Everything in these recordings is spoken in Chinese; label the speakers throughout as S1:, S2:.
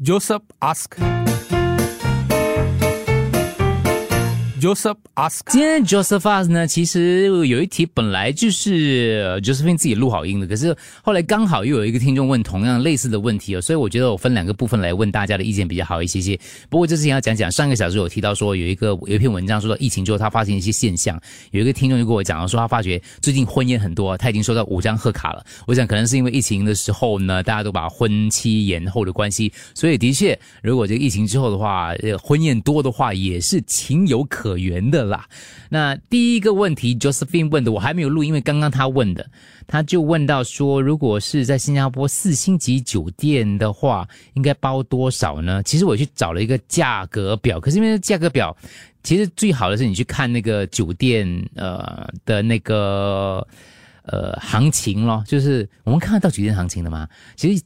S1: Joseph ask. Joseph ask，
S2: 今天 Joseph ask 呢，其实有一题本来就是 Josephine 自己录好音的，可是后来刚好又有一个听众问同样类似的问题哦，所以我觉得我分两个部分来问大家的意见比较好一些些。不过这之前要讲讲，上个小时有提到说有一个有一篇文章说到疫情之后他发现一些现象，有一个听众就跟我讲了说他发觉最近婚宴很多，他已经收到五张贺卡了。我想可能是因为疫情的时候呢，大家都把婚期延后的关系，所以的确，如果这个疫情之后的话，婚宴多的话也是情有可。可原的啦。那第一个问题，Josephine 问的，我还没有录，因为刚刚他问的，他就问到说，如果是在新加坡四星级酒店的话，应该包多少呢？其实我去找了一个价格表，可是因为价格表，其实最好的是你去看那个酒店呃的那个呃行情咯，就是我们看得到酒店行情的吗？其实。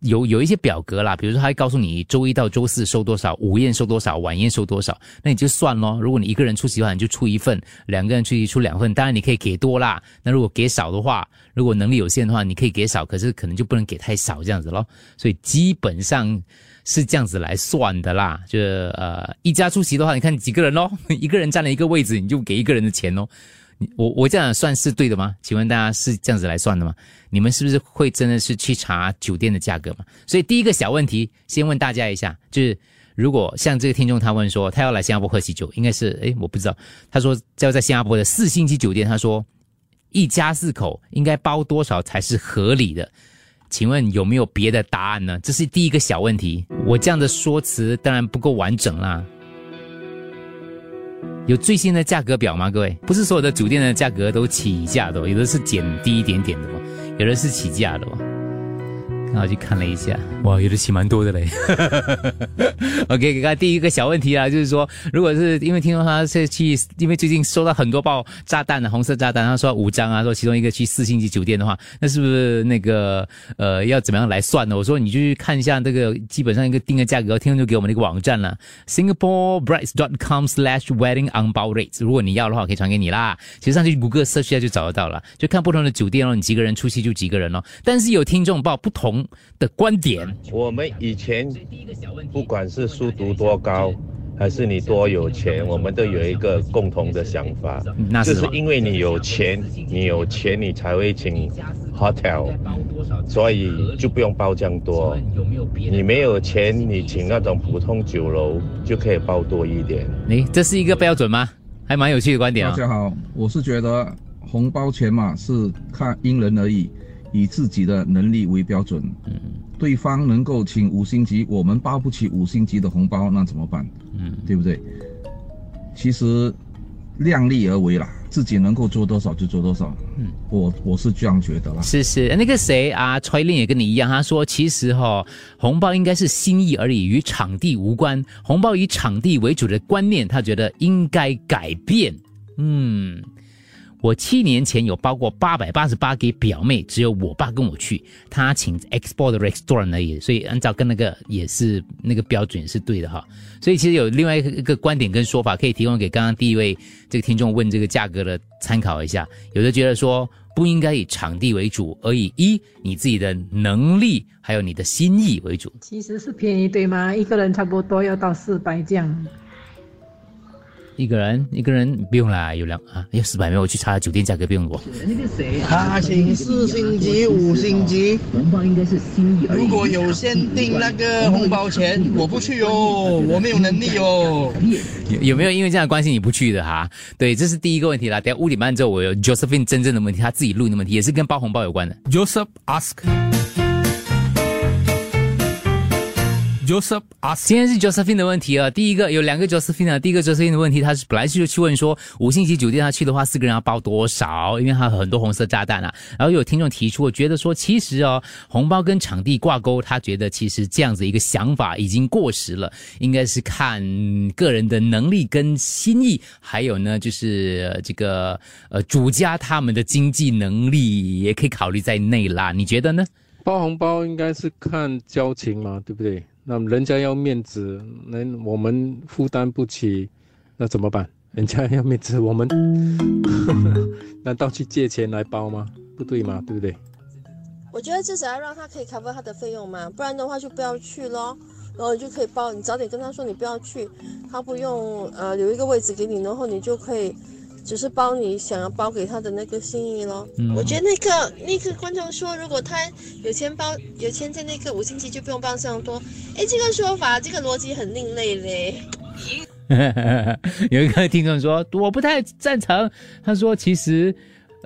S2: 有有一些表格啦，比如说他告诉你周一到周四收多少，午宴收多少，晚宴收多少，那你就算咯。如果你一个人出席的话，你就出一份；两个人出席出两份。当然你可以给多啦，那如果给少的话，如果能力有限的话，你可以给少，可是可能就不能给太少这样子咯。所以基本上是这样子来算的啦。就呃一家出席的话，你看几个人咯，一个人占了一个位置，你就给一个人的钱咯。我我这样算是对的吗？请问大家是这样子来算的吗？你们是不是会真的是去查酒店的价格嘛？所以第一个小问题，先问大家一下，就是如果像这个听众他问说他要来新加坡喝喜酒，应该是诶，我不知道，他说要在新加坡的四星级酒店，他说一家四口应该包多少才是合理的？请问有没有别的答案呢？这是第一个小问题，我这样的说辞当然不够完整啦。有最新的价格表吗？各位，不是所有的酒店的价格都起价的，有的是减低一点点的，有的是起价的。然后去看了一下，哇，有的起蛮多的嘞。OK，给他第一个小问题啊，就是说，如果是因为听说他是去，因为最近收到很多爆炸弹的红色炸弹，他说五张啊，说其中一个去四星级酒店的话，那是不是那个呃要怎么样来算呢？我说你就去看一下这个基本上一个定的价格，听众就给我们那个网站了，SingaporeBrides.com/slash/wedding-on-bow-rates。如果你要的话，我可以传给你啦。其实上去谷歌搜一下就找得到了，就看不同的酒店哦，你几个人出席就几个人哦。但是有听众报不同。的观点，
S3: 我们以前不管是书读多高，还是你多有钱，我们都有一个共同的想法，就是因为你有钱，你有钱你才会请 hotel，所以就不用包这样多。你没有钱，你请那种普通酒楼就可以包多一点。
S2: 你这是一个标准吗？还蛮有趣的观点啊。
S4: 大家好，我是觉得红包钱嘛是看因人而异。以自己的能力为标准，嗯，对方能够请五星级，我们包不起五星级的红包，那怎么办？嗯，对不对？其实量力而为啦，自己能够做多少就做多少。嗯，我我是这样觉得啦。
S2: 是是，那个谁啊，崔令也跟你一样，他说其实哈，红包应该是心意而已，与场地无关。红包以场地为主的观念，他觉得应该改变。嗯。我七年前有包过八百八十八给表妹，只有我爸跟我去，他请 export restaurant 而已，所以按照跟那个也是那个标准是对的哈。所以其实有另外一个观点跟说法可以提供给刚刚第一位这个听众问这个价格的参考一下。有的觉得说不应该以场地为主，而以一你自己的能力还有你的心意为主。
S5: 其实是便宜对吗？一个人差不多要到四百这样。
S2: 一个人，一个人不用啦，有两啊，有四百没有？我去查酒店价格，不用我。
S6: 那个谁，他请四星级、五星级，红包应该是心意。如果有限定那个红包钱，我不去哦，我没有能力哦。
S2: 有有没有因为这样的关系你不去的哈？对，这是第一个问题啦。等下五点半之后，我有 Josephine 真正的问题，他自己录的问题，也是跟包红包有关的。
S1: Joseph ask。Joseph 啊，
S2: 今天是 Josephine 的问题啊。第一个有两个 Josephine 啊。第一个 Josephine 的问题，他是本来就去问说，五星级酒店他去的话，四个人要包多少？因为他很多红色炸弹啊。然后有听众提出，我觉得说，其实哦，红包跟场地挂钩，他觉得其实这样子一个想法已经过时了，应该是看个人的能力跟心意，还有呢，就是这个呃主家他们的经济能力也可以考虑在内啦。你觉得呢？
S7: 包红包应该是看交情嘛，对不对？那人家要面子，那我们负担不起，那怎么办？人家要面子，我们 难道去借钱来包吗？不对吗？对不对？
S8: 我觉得至少要让他可以 cover 他的费用嘛，不然的话就不要去咯。然后你就可以包，你早点跟他说你不要去，他不用呃留一个位置给你，然后你就可以只是包你想要包给他的那个心意咯。我觉得那个那个观众说，如果他有钱包有钱在那个五星级就不用包这样多，哎，这个说法这个逻辑很另类嘞。
S2: 有一个听众说我不太赞成，他说其实。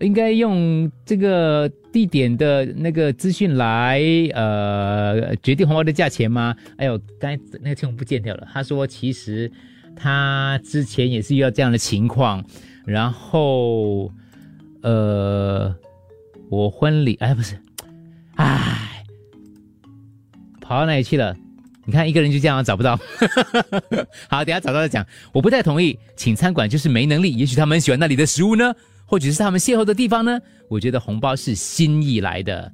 S2: 应该用这个地点的那个资讯来呃决定红包的价钱吗？哎呦，刚才那个听众不见掉了。他说其实他之前也是遇到这样的情况，然后呃我婚礼哎不是，哎跑到哪里去了？你看一个人就这样找不到。好，等下找到再讲。我不太同意，请餐馆就是没能力。也许他们喜欢那里的食物呢。或者是他们邂逅的地方呢？我觉得红包是心意来的，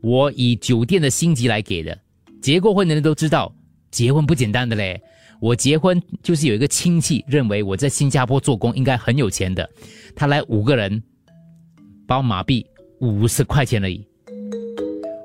S2: 我以酒店的星级来给的。结过婚的人都知道，结婚不简单的嘞。我结婚就是有一个亲戚认为我在新加坡做工应该很有钱的，他来五个人，包马币五十块钱而已。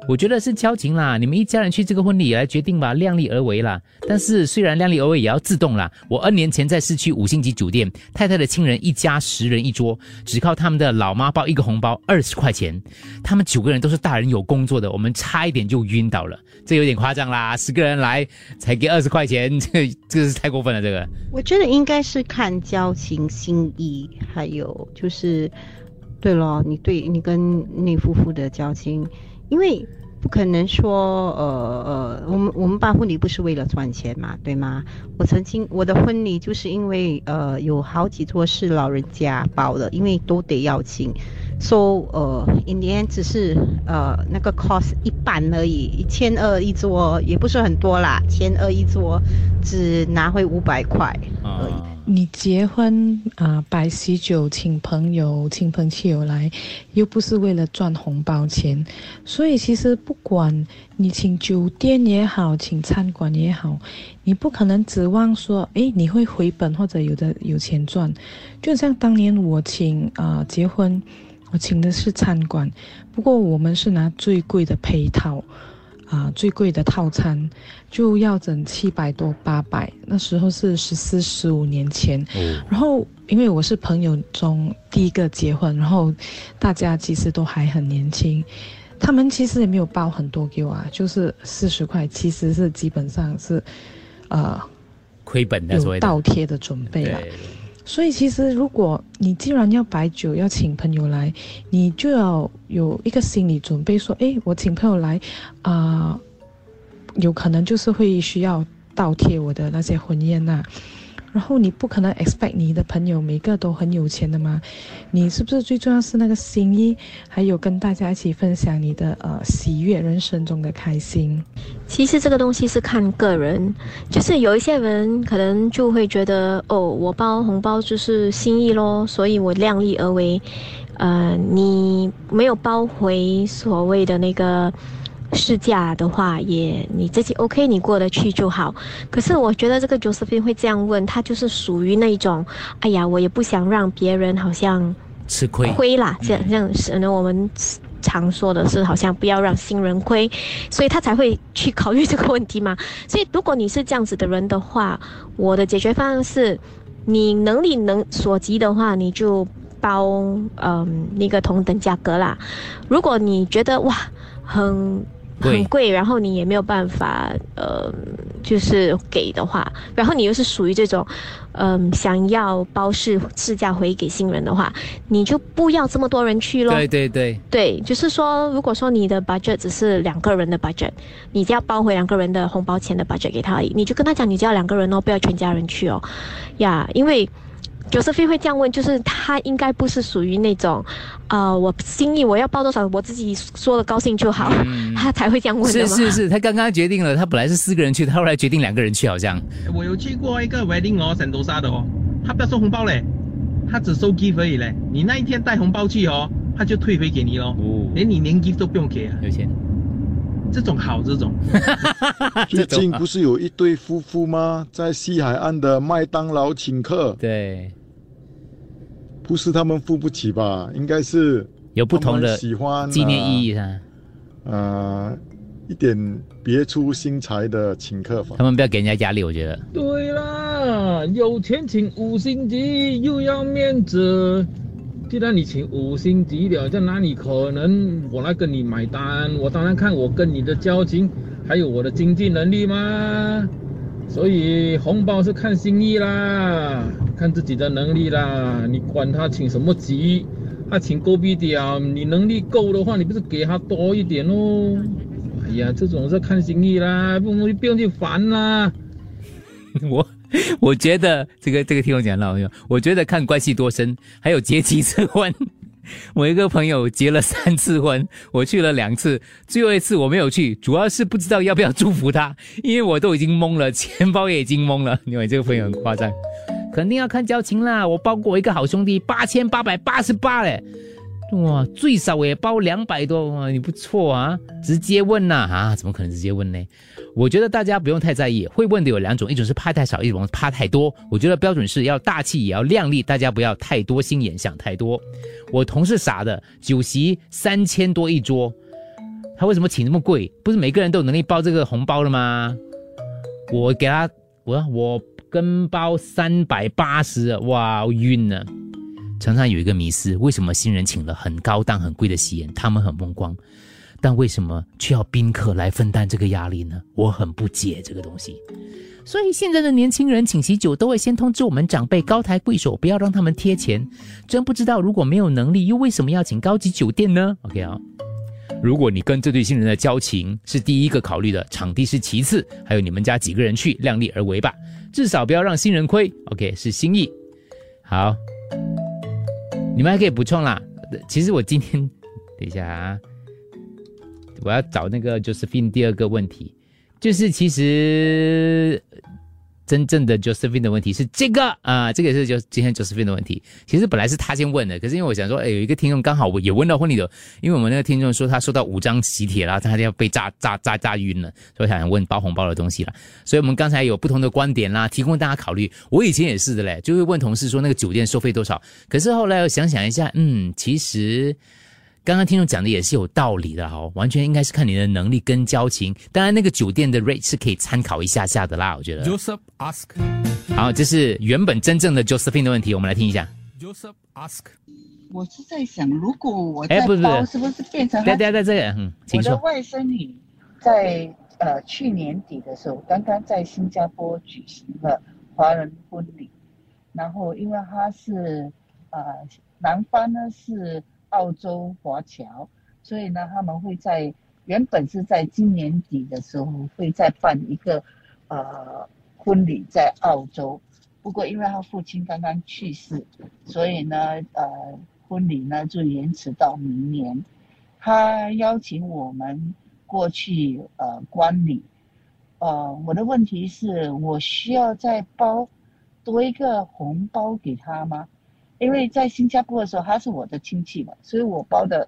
S2: 我觉得是交情啦，你们一家人去这个婚礼来决定吧，量力而为啦。但是虽然量力而为，也要自动啦。我 N 年前在市区五星级酒店，太太的亲人一家十人一桌，只靠他们的老妈包一个红包二十块钱。他们九个人都是大人有工作的，我们差一点就晕倒了，这有点夸张啦。十个人来才给二十块钱，这这是太过分了。这个
S9: 我觉得应该是看交情、心意，还有就是，对了，你对你跟那夫妇的交情，因为。不可能说，呃呃，我们我们办婚礼不是为了赚钱嘛，对吗？我曾经我的婚礼就是因为呃有好几桌是老人家包的，因为都得邀请，so 呃，in the end 只是呃那个 cost 一半而已，一千二一桌也不是很多啦，千二一桌只拿回五百块而已。
S5: 你结婚啊，摆喜酒，请朋友、亲朋戚友来，又不是为了赚红包钱，所以其实不管你请酒店也好，请餐馆也好，你不可能指望说，诶，你会回本或者有的有钱赚。就像当年我请啊结婚，我请的是餐馆，不过我们是拿最贵的配套。啊，最贵的套餐就要整七百多八百，那时候是十四十五年前。然后因为我是朋友中第一个结婚，然后大家其实都还很年轻，他们其实也没有包很多给我啊，就是四十块，其实是基本上是，呃，
S2: 亏本的，
S5: 有倒贴的准备了。所以其实，如果你既然要摆酒，要请朋友来，你就要有一个心理准备，说，哎，我请朋友来，啊，有可能就是会需要倒贴我的那些婚宴呐。然后你不可能 expect 你的朋友每个都很有钱的嘛？你是不是最重要是那个心意，还有跟大家一起分享你的呃喜悦，人生中的开心？
S8: 其实这个东西是看个人，就是有一些人可能就会觉得哦，我包红包就是心意咯，所以我量力而为。呃，你没有包回所谓的那个。试驾的话，也你自己 OK，你过得去就好。可是我觉得这个 Josephine 会这样问，他就是属于那种，哎呀，我也不想让别人好像
S2: 吃亏
S8: 亏啦，这样这样可能我们常说的是，好像不要让新人亏，所以他才会去考虑这个问题嘛。所以如果你是这样子的人的话，我的解决方案是，你能力能所及的话，你就包嗯那个同等价格啦。如果你觉得哇很很贵，然后你也没有办法，呃，就是给的话，然后你又是属于这种，嗯，想要包试试驾回给新人的话，你就不要这么多人去咯。
S2: 对对对，
S8: 对，就是说，如果说你的 budget 只是两个人的 budget，你只要包回两个人的红包钱的 budget 给他而已，你就跟他讲，你只要两个人哦，不要全家人去哦，呀，因为。Josephine 会这样问，就是他应该不是属于那种，呃，我心意我要报多少，我自己说的高兴就好，他才会这样问
S2: 的是是是，他刚刚决定了，他本来是四个人去，他后来决定两个人去，好像。
S6: 我有去过一个 wedding 哦，圣多沙的哦，他不要收红包嘞，他只收 gift 而已嘞。你那一天带红包去哦，他就退回给你咯，连你连 gift 都不用给啊。
S2: 有钱。
S6: 这种好，这种。
S10: 最近不是有一对夫妇吗？在西海岸的麦当劳请客。
S2: 对。
S10: 不是他们付不起吧？应该是
S2: 有不同的
S10: 喜欢
S2: 纪念意义啊。
S10: 呃，一点别出心裁的请客法。
S2: 他们不要给人家压力，我觉得。
S11: 对啦，有钱请五星级又要面子，既然你请五星级了，在哪里可能我来跟你买单？我当然看我跟你的交情，还有我的经济能力嘛。所以红包是看心意啦，看自己的能力啦。你管他请什么级，他请够逼点，你能力够的话，你不是给他多一点哦？哎呀，这种是看心意啦，不不用去烦啦。
S2: 我我觉得这个这个听我讲了没有？我觉得看关系多深，还有结几次婚。我一个朋友结了三次婚，我去了两次，最后一次我没有去，主要是不知道要不要祝福他，因为我都已经懵了，钱包也已经懵了。因为这个朋友很夸张，肯定要看交情啦。我包过我一个好兄弟八千八百八十八嘞，哇，最少我也包两百多哇，你不错啊，直接问呐啊，怎么可能直接问呢？我觉得大家不用太在意，会问的有两种，一种是怕太少，一种怕太多。我觉得标准是要大气也要靓丽，大家不要太多心眼想太多。我同事傻的，酒席三千多一桌，他为什么请这么贵？不是每个人都有能力包这个红包了吗？我给他，我我跟包三百八十，哇，晕了。常常有一个迷思，为什么新人请了很高档很贵的喜宴，他们很风光？但为什么却要宾客来分担这个压力呢？我很不解这个东西。所以现在的年轻人请喜酒都会先通知我们长辈高抬贵手，不要让他们贴钱。真不知道如果没有能力，又为什么要请高级酒店呢？OK 啊，如果你跟这对新人的交情是第一个考虑的，场地是其次，还有你们家几个人去，量力而为吧，至少不要让新人亏。OK，是心意。好，你们还可以补充啦。其实我今天，等一下啊。我要找那个就是 fin 第二个问题，就是其实真正的 Josephine 的问题是这个啊，这个也是就今天 Josephine 的问题。其实本来是他先问的，可是因为我想说，哎，有一个听众刚好也问到婚礼的，因为我们那个听众说他收到五张喜帖啦，他就要被炸炸炸炸晕了，所以想问包红包的东西了。所以我们刚才有不同的观点啦，提供大家考虑。我以前也是的嘞，就会问同事说那个酒店收费多少，可是后来我想想一下，嗯，其实。刚刚听众讲的也是有道理的哈，完全应该是看你的能力跟交情。当然，那个酒店的 rate 是可以参考一下下的啦，我觉得。
S1: Joseph ask，
S2: 好，这是原本真正的 Josephine 的问题，我们来听一下。
S1: Joseph ask，
S12: 我是在想，如果我在包，是不是变成？
S2: 对对对，这个，嗯，
S12: 我的外甥女在呃去年底的时候，刚刚在新加坡举行了华人婚礼，然后因为她是呃男方呢是。澳洲华侨，所以呢，他们会在原本是在今年底的时候会再办一个呃婚礼在澳洲，不过因为他父亲刚刚去世，所以呢，呃，婚礼呢就延迟到明年。他邀请我们过去呃观礼，呃，我的问题是我需要再包多一个红包给他吗？因为在新加坡的时候，他是我的亲戚嘛，所以我包的，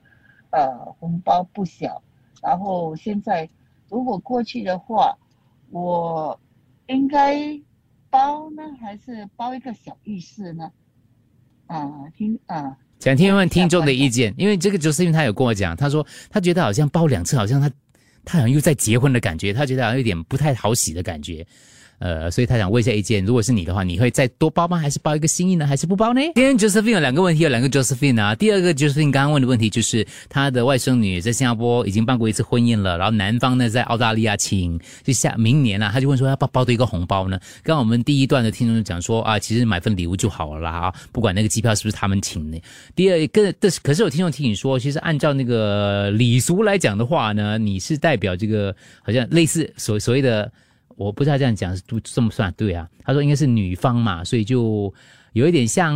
S12: 呃，红包不小。然后现在如果过去的话，我应该包呢，还是包一个小浴室呢？啊，听啊，
S2: 想听问听众的意见，因为这个就是因为他有跟我讲，他说他觉得好像包两次，好像他他好像又在结婚的感觉，他觉得好像有点不太好喜的感觉。呃，所以他想问一下意见，如果是你的话，你会再多包吗？还是包一个心意呢？还是不包呢？今天 Josephine 有两个问题，有两个 Josephine 啊。第二个 Josephine 刚刚问的问题就是他的外甥女在新加坡已经办过一次婚宴了，然后男方呢在澳大利亚请，就下明年啊，他就问说要包包多一个红包呢？刚刚我们第一段的听众讲说啊，其实买份礼物就好了啊，不管那个机票是不是他们请的。第二个，但是可是有听众提醒说，其实按照那个礼俗来讲的话呢，你是代表这个好像类似所所谓的。我不知道这样讲是都算不算对啊？他说应该是女方嘛，所以就有一点像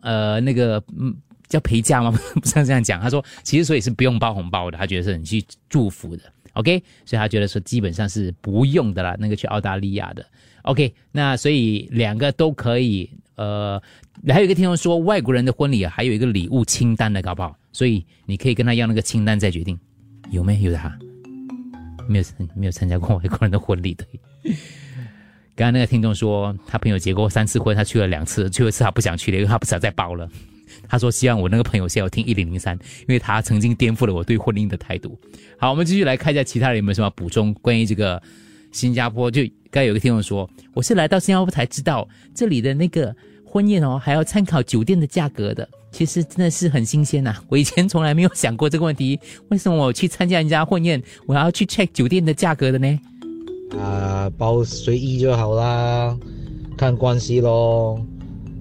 S2: 呃那个嗯叫陪嫁吗？不是这样讲。他说其实所以是不用包红包的，他觉得是很去祝福的。OK，所以他觉得说基本上是不用的啦。那个去澳大利亚的 OK，那所以两个都可以。呃，还有一个听众说外国人的婚礼还有一个礼物清单的，搞不好？所以你可以跟他要那个清单再决定有没有的哈。没有没有参加过外国人的婚礼的。刚刚那个听众说，他朋友结过三次婚，他去了两次，最后一次他不想去了，因为他不想再包了。他说希望我那个朋友先要听一零零三，因为他曾经颠覆了我对婚姻的态度。好，我们继续来看一下其他人有没有什么补充关于这个新加坡。就刚有个听众说，我是来到新加坡才知道这里的那个婚宴哦，还要参考酒店的价格的。其实真的是很新鲜呐，我以前从来没有想过这个问题。为什么我去参加人家婚宴，我要去 check 酒店的价格的呢？
S13: 啊，包随意就好啦，看关系咯。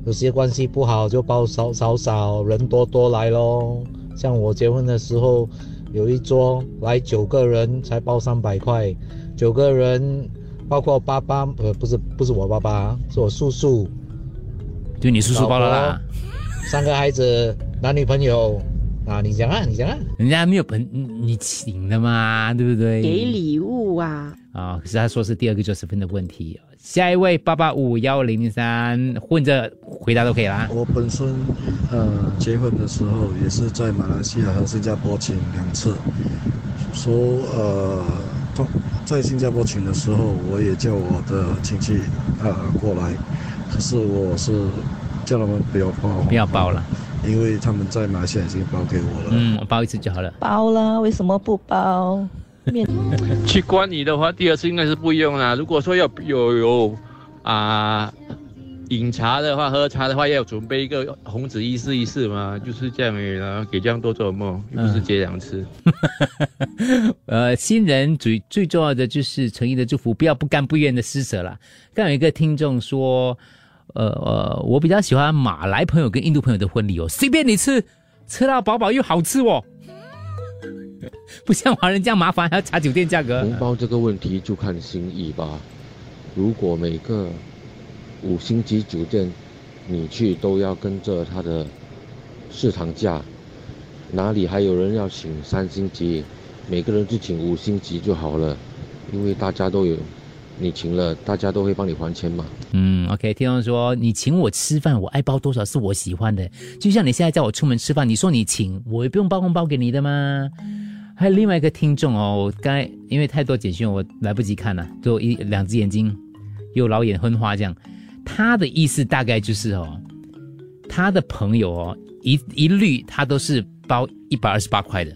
S13: 有些关系不好就包少少少，人多多来咯。像我结婚的时候，有一桌来九个人才包三百块，九个人包括爸爸，呃，不是不是我爸爸，是我叔叔，
S2: 就你叔叔包了啦。
S13: 三个孩子，男女朋友啊，你讲啊，你讲啊，
S2: 人家没有朋你请的嘛，对不对？
S9: 给礼物啊。
S2: 啊，可是他说是第二个九十分的问题。下一位八八五幺零三混着回答都可以啦。
S10: 我本身呃结婚的时候也是在马来西亚和新加坡请两次，说呃在新加坡请的时候，我也叫我的亲戚呃过来，可是我是叫他们不要包，
S2: 不要包了，
S10: 因为他们在马来西亚已经包给我了。
S2: 嗯，我包一次就好了。
S14: 包了，为什么不包？
S11: 去观礼的话，第二次应该是不用啦。如果说要有有啊饮茶的话，喝茶的话，要准备一个红纸一试一试嘛，就是这样然后给这样多做梦，又不是结两次。
S2: 呃，新人最最重要的就是诚意的祝福，不要不甘不愿的施舍啦。刚有一个听众说，呃呃，我比较喜欢马来朋友跟印度朋友的婚礼哦，随便你吃，吃到饱饱又好吃哦。不像华人这样麻烦，还要查酒店价格。
S15: 红包这个问题就看心意吧。如果每个五星级酒店你去都要跟着他的市场价，哪里还有人要请三星级？每个人就请五星级就好了，因为大家都有，你请了，大家都会帮你还钱嘛。
S2: 嗯，OK，听众说你请我吃饭，我爱包多少是我喜欢的。就像你现在叫我出门吃饭，你说你请，我也不用包红包给你的吗？还有另外一个听众哦，我刚才因为太多简讯，我来不及看了，就一两只眼睛又老眼昏花这样。他的意思大概就是哦，他的朋友哦，一一律他都是包一百二十八块的。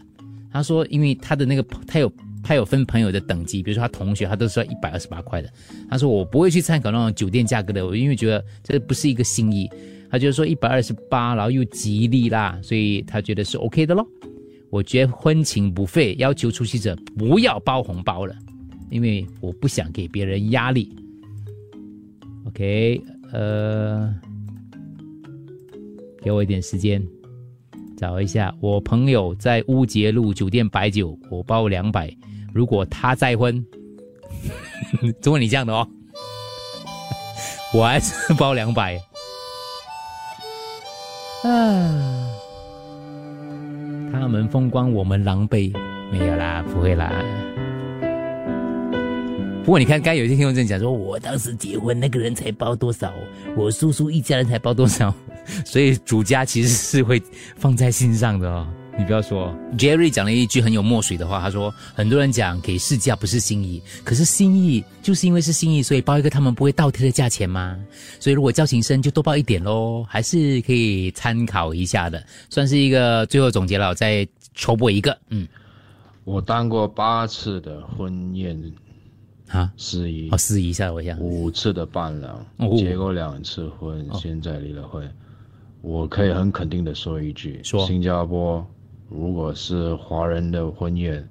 S2: 他说，因为他的那个他有他有分朋友的等级，比如说他同学，他都是要一百二十八块的。他说我不会去参考那种酒店价格的，我因为觉得这不是一个心意。他就说一百二十八，然后又吉利啦，所以他觉得是 OK 的咯。我觉得婚庆不费，要求出席者不要包红包了，因为我不想给别人压力。OK，呃，给我一点时间，找一下我朋友在乌节路酒店摆酒，我包两百。如果他再婚，中文你这样的哦，我还是包两百。啊。他们风光，我们狼狈，没有啦，不会啦。不过你看，刚有些听众在讲说，我当时结婚那个人才包多少，我叔叔一家人才包多少，所以主家其实是会放在心上的哦。你不要说，Jerry 讲了一句很有墨水的话，他说很多人讲给市价不是心意，可是心意就是因为是心意，所以包一个他们不会倒贴的价钱吗？所以如果交情深就多报一点喽，还是可以参考一下的，算是一个最后总结了，我再抽播一个。嗯，
S16: 我当过八次的婚宴
S2: 啊，
S16: 司仪。
S2: 哦，司仪一下我想
S16: 五次的伴郎，结过两次婚，现在离了婚，我可以很肯定的说一句，
S2: 说。
S16: 新加坡。如果是华人的婚宴，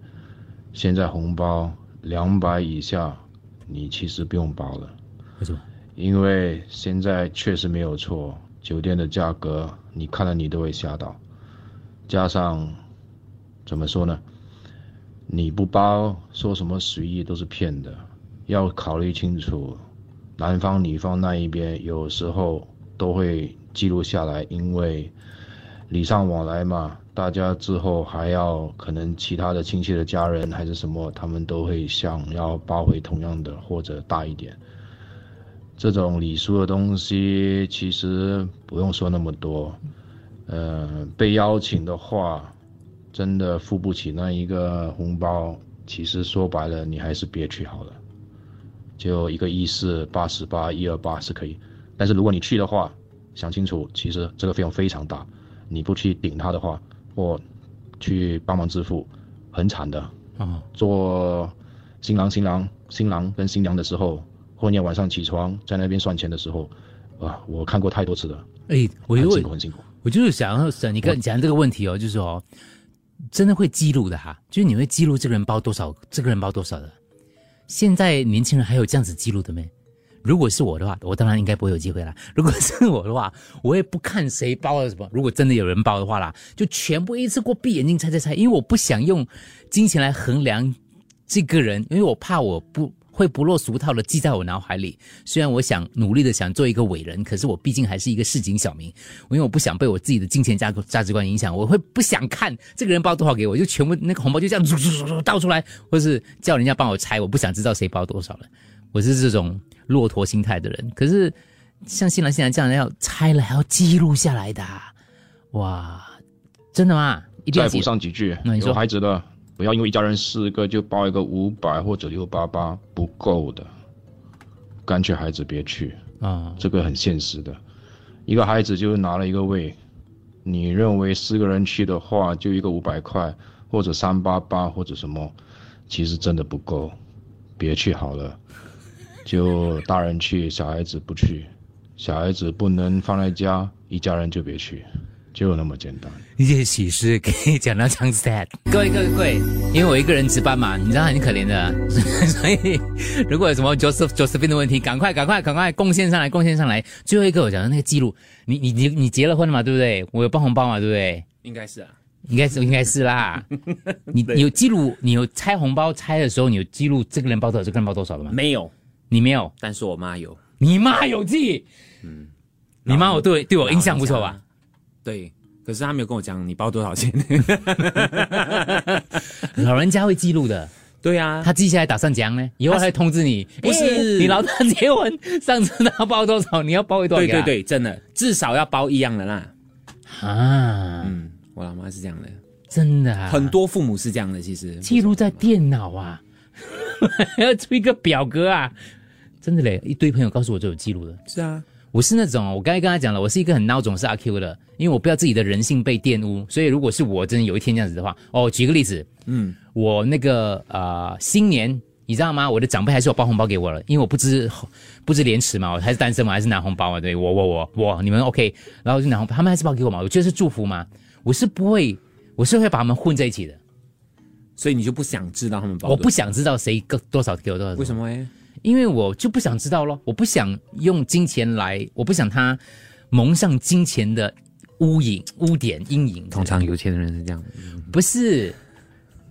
S16: 现在红包两百以下，你其实不用包了。
S2: 为什么？
S16: 因为现在确实没有错，酒店的价格你看了你都会吓到。加上怎么说呢？你不包，说什么随意都是骗的。要考虑清楚，男方女方那一边有时候都会记录下来，因为礼尚往来嘛。大家之后还要可能其他的亲戚的家人还是什么，他们都会想要包回同样的或者大一点。这种礼数的东西其实不用说那么多，呃，被邀请的话，真的付不起那一个红包，其实说白了你还是别去好了，就一个一四八十八一二八是可以，但是如果你去的话，想清楚，其实这个费用非常大。你不去顶他的话，或去帮忙支付，很惨的。
S2: 啊，
S16: 做新郎新郎新郎跟新娘的时候，后天晚上起床在那边算钱的时候，啊，我看过太多次了。
S2: 哎，我
S16: 很
S2: 就
S16: 辛苦很辛苦。
S2: 我就是想要想你跟你讲这个问题哦，就是哦，真的会记录的哈，就是你会记录这个人包多少，这个人包多少的。现在年轻人还有这样子记录的没？如果是我的话，我当然应该不会有机会啦。如果是我的话，我也不看谁包了什么。如果真的有人包的话啦，就全部一次过闭眼睛猜猜猜，因为我不想用金钱来衡量这个人，因为我怕我不会不落俗套的记在我脑海里。虽然我想努力的想做一个伟人，可是我毕竟还是一个市井小民，因为我不想被我自己的金钱价价值观影响，我会不想看这个人包多少给我，就全部那个红包就这样倒出来，或是叫人家帮我拆，我不想知道谁包多少了。我是这种骆驼心态的人，可是像新郎新娘这样要拆了还要记录下来的啊，哇，真的吗？一定要
S16: 补上几句，
S2: 那你说。
S16: 有孩子的不要因为一家人四个就报一个五百或者六八八，不够的，干脆孩子别去。
S2: 啊，
S16: 这个很现实的，一个孩子就拿了一个位，你认为四个人去的话就一个五百块或者三八八或者什么，其实真的不够，别去好了，就大人去，小孩子不去，小孩子不能放在家，一家人就别去，就那么简单。
S2: 一些喜事可以讲到这样 sad。各位各位各位，因为我一个人值班嘛，你知道很可怜的，所以如果有什么 Joseph Josephine 的问题，赶快赶快赶快贡献上来，贡献上来。最后一个我讲的那个记录，你你你你结了婚了嘛，对不对？我有包红包嘛，对不对？
S17: 应该是啊，
S2: 应该是应该是啦。你你有记录，你有拆红包拆的时候，你有记录这个人包多少，这个人包多少了吗？
S17: 没有，
S2: 你没有，
S17: 但是我妈有。
S2: 你妈有记，
S17: 嗯，
S2: 你妈我对对我印象不错吧？
S17: 对，可是她没有跟我讲你包多少钱。
S2: 老人家会记录的。
S17: 对啊，
S2: 他记下来打算讲呢，以后还通知你，
S17: 不是。
S2: 哎你老大结婚，上次他包多少，你要包多少？
S17: 对对对，真的。至少要包一样的啦。
S2: 啊，
S17: 嗯，我老妈是这样的，
S2: 真的、啊，
S17: 很多父母是这样的，其实。
S2: 记录在电脑啊，还 要出一个表格啊，真的嘞，一堆朋友告诉我都有记录的。
S17: 是啊，
S2: 我是那种，我刚才跟他讲了，我是一个很孬种是阿 Q 的，因为我不要自己的人性被玷污，所以如果是我真的有一天这样子的话，哦，举个例子，
S17: 嗯，
S2: 我那个呃新年。你知道吗？我的长辈还是有包红包给我了，因为我不知不知廉耻嘛，我还是单身嘛，还是拿红包啊？对我我我我你们 OK，然后就拿红包，他们还是包给我嘛，我觉得是祝福嘛。我是不会，我是会把他们混在一起的，
S17: 所以你就不想知道他们包？
S2: 我不想知道谁个多少给我多少。
S17: 为什么诶？
S2: 因为我就不想知道咯，我不想用金钱来，我不想他蒙上金钱的污影、污点、阴影。
S17: 通常有钱的人是这样的，
S2: 不是。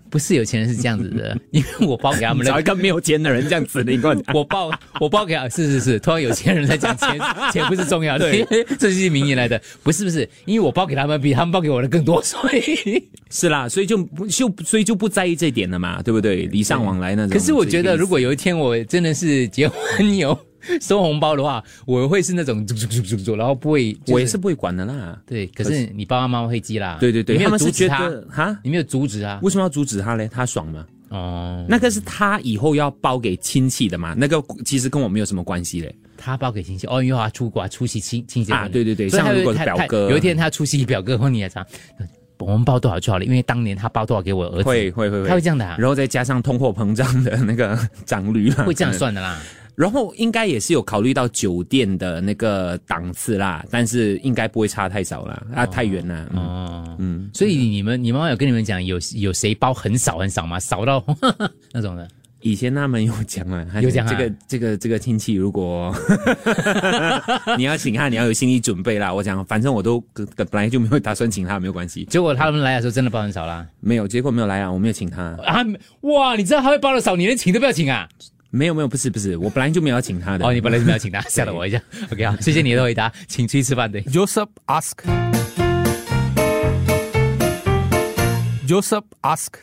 S2: 不是有钱人是这样子的，因为我包给他们
S17: 找一个没有钱的人这样子的，你看
S2: 我包我包给他，是是是，突然有钱人在讲钱，钱不是重要的，这是名言来的，不是不是，因为我包给他们比他们包给我的更多，所以
S17: 是啦，所以就就所以就不在意这点了嘛，对不对？礼尚往来那种。
S2: 可是我觉得，如果有一天我真的是结婚有 收红包的话，我会是那种 然后不会，
S17: 我也是不会管的啦。
S2: 对，可是你爸爸妈妈会记啦。
S17: 对对对，
S2: 他
S17: 们是觉得哈，
S2: 你没有阻止啊？
S17: 为什么要阻止他嘞？他爽吗？
S2: 哦，
S17: 那个是他以后要包给亲戚的嘛？那个其实跟我没有什么关系嘞。
S2: 他包给亲戚哦，因为他出国出席亲亲戚
S17: 啊，对对对，像如果表哥
S2: 有一天他出席表哥婚礼啊，我们包多少就好了，因为当年他包多少给我儿子，
S17: 会会会，
S2: 他会这样的、啊，
S17: 然后再加上通货膨胀的那个 涨率
S2: 会这样算的啦。
S17: 然后应该也是有考虑到酒店的那个档次啦，但是应该不会差太少啦，啊，太远了。
S2: 哦，嗯，所以你们你妈妈有跟你们讲有有谁包很少很少吗？少到 那种的？
S17: 以前他们有讲啊，
S2: 有讲
S17: 这个这个这个亲戚，如果 你要请他，你要有心理准备啦。我讲，反正我都本来就没有打算请他，没有关系。
S2: 结果他们来的时候真的包很少啦，
S17: 没有，结果没有来啊，我没有请他
S2: 啊。哇，你知道他会包的少，你连请都不要请啊？
S17: 没有没有，不是不是，我本来就没有要请他的。
S2: 哦，你本来就没有请他，吓了我一下。OK 好，谢谢你的回答，请出去吃饭对。
S1: Joseph ask. Joseph ask.